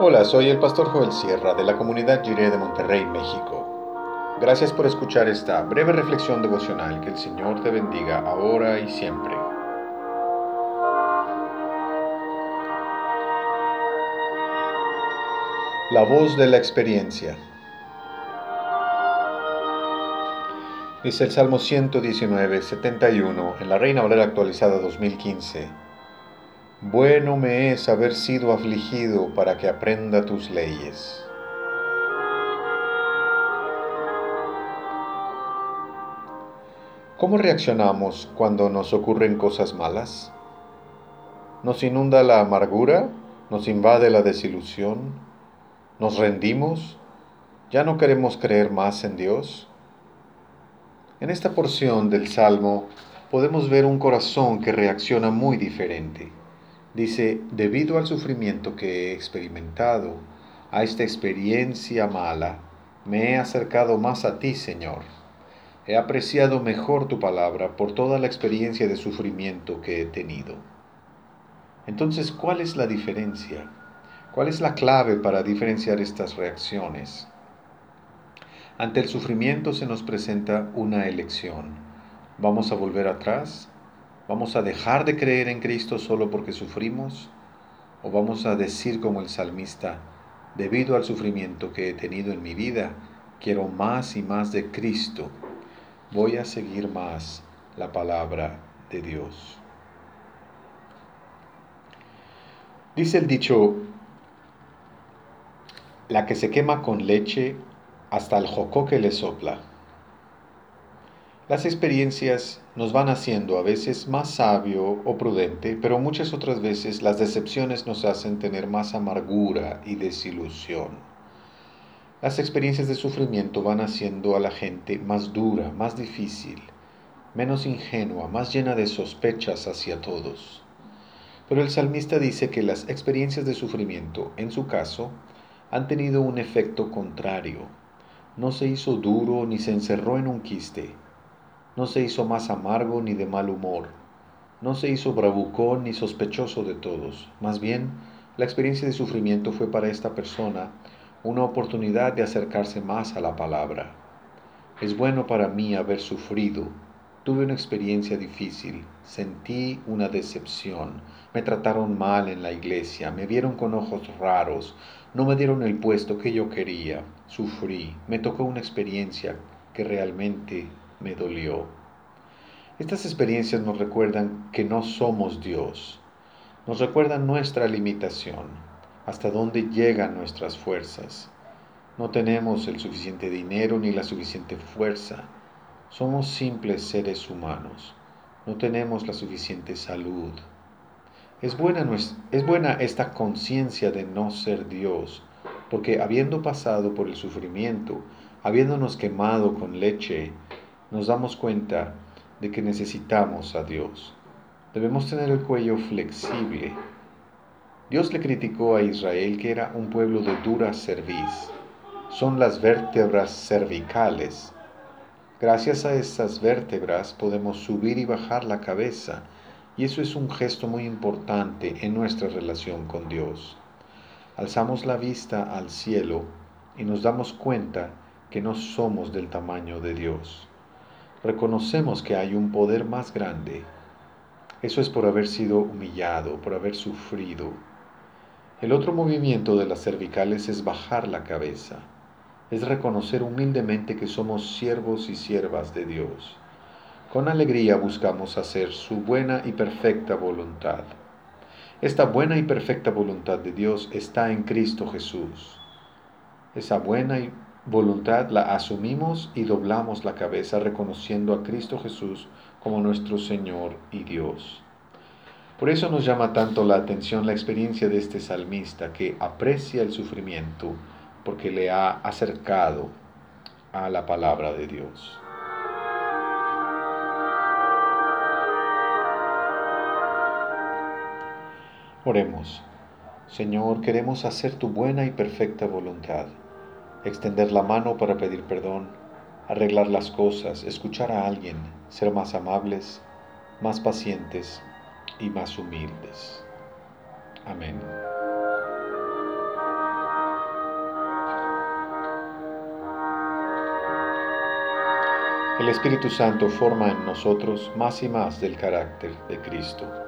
Hola, soy el pastor Joel Sierra de la comunidad Jiré de Monterrey, México. Gracias por escuchar esta breve reflexión devocional. Que el Señor te bendiga ahora y siempre. La voz de la experiencia. Dice el Salmo 119, 71 en la Reina Valera actualizada 2015. Bueno me es haber sido afligido para que aprenda tus leyes. ¿Cómo reaccionamos cuando nos ocurren cosas malas? ¿Nos inunda la amargura? ¿Nos invade la desilusión? ¿Nos rendimos? ¿Ya no queremos creer más en Dios? En esta porción del Salmo podemos ver un corazón que reacciona muy diferente. Dice, debido al sufrimiento que he experimentado, a esta experiencia mala, me he acercado más a ti, Señor. He apreciado mejor tu palabra por toda la experiencia de sufrimiento que he tenido. Entonces, ¿cuál es la diferencia? ¿Cuál es la clave para diferenciar estas reacciones? Ante el sufrimiento se nos presenta una elección. ¿Vamos a volver atrás? ¿Vamos a dejar de creer en Cristo solo porque sufrimos? ¿O vamos a decir como el salmista, debido al sufrimiento que he tenido en mi vida, quiero más y más de Cristo? Voy a seguir más la palabra de Dios. Dice el dicho, la que se quema con leche hasta el jocoque le sopla. Las experiencias nos van haciendo a veces más sabio o prudente, pero muchas otras veces las decepciones nos hacen tener más amargura y desilusión. Las experiencias de sufrimiento van haciendo a la gente más dura, más difícil, menos ingenua, más llena de sospechas hacia todos. Pero el salmista dice que las experiencias de sufrimiento, en su caso, han tenido un efecto contrario. No se hizo duro ni se encerró en un quiste, no se hizo más amargo ni de mal humor, no se hizo bravucón ni sospechoso de todos. Más bien, la experiencia de sufrimiento fue para esta persona una oportunidad de acercarse más a la palabra. Es bueno para mí haber sufrido. Tuve una experiencia difícil, sentí una decepción, me trataron mal en la iglesia, me vieron con ojos raros, no me dieron el puesto que yo quería, sufrí, me tocó una experiencia que realmente me dolió. Estas experiencias nos recuerdan que no somos Dios, nos recuerdan nuestra limitación, hasta dónde llegan nuestras fuerzas. No tenemos el suficiente dinero ni la suficiente fuerza. Somos simples seres humanos. No tenemos la suficiente salud. Es buena, es buena esta conciencia de no ser Dios, porque habiendo pasado por el sufrimiento, habiéndonos quemado con leche, nos damos cuenta de que necesitamos a Dios. Debemos tener el cuello flexible. Dios le criticó a Israel que era un pueblo de dura cerviz. Son las vértebras cervicales. Gracias a esas vértebras podemos subir y bajar la cabeza y eso es un gesto muy importante en nuestra relación con Dios. Alzamos la vista al cielo y nos damos cuenta que no somos del tamaño de Dios reconocemos que hay un poder más grande. Eso es por haber sido humillado, por haber sufrido. El otro movimiento de las cervicales es bajar la cabeza, es reconocer humildemente que somos siervos y siervas de Dios. Con alegría buscamos hacer su buena y perfecta voluntad. Esta buena y perfecta voluntad de Dios está en Cristo Jesús. Esa buena y voluntad la asumimos y doblamos la cabeza reconociendo a Cristo Jesús como nuestro Señor y Dios. Por eso nos llama tanto la atención la experiencia de este salmista que aprecia el sufrimiento porque le ha acercado a la palabra de Dios. Oremos. Señor, queremos hacer tu buena y perfecta voluntad extender la mano para pedir perdón, arreglar las cosas, escuchar a alguien, ser más amables, más pacientes y más humildes. Amén. El Espíritu Santo forma en nosotros más y más del carácter de Cristo.